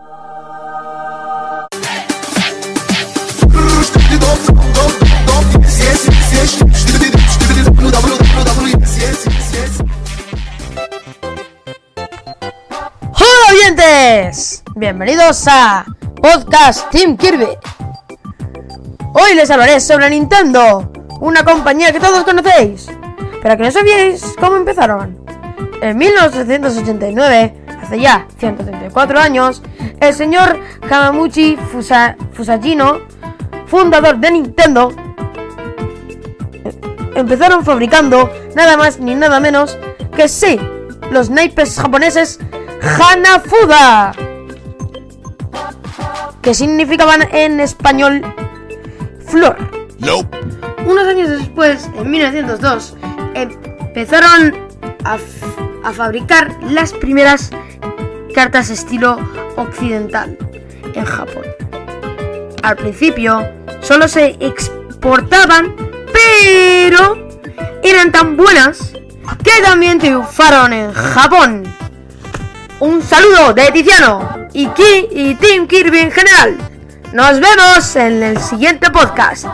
Hola oyentes, bienvenidos a Podcast Team Kirby. Hoy les hablaré sobre Nintendo, una compañía que todos conocéis, pero que no sabíais cómo empezaron. En 1989, hace ya 134 años, el señor Hamamuchi Fusa- Fusajino, fundador de Nintendo, empezaron fabricando nada más ni nada menos que sí, los naipes japoneses Hanafuda, que significaban en español flor. Unos años después, en 1902, empezaron a, a fabricar las primeras cartas estilo occidental en Japón. Al principio solo se exportaban, pero eran tan buenas que también triunfaron en Japón. Un saludo de Tiziano, Iki y Tim Kirby en general. Nos vemos en el siguiente podcast.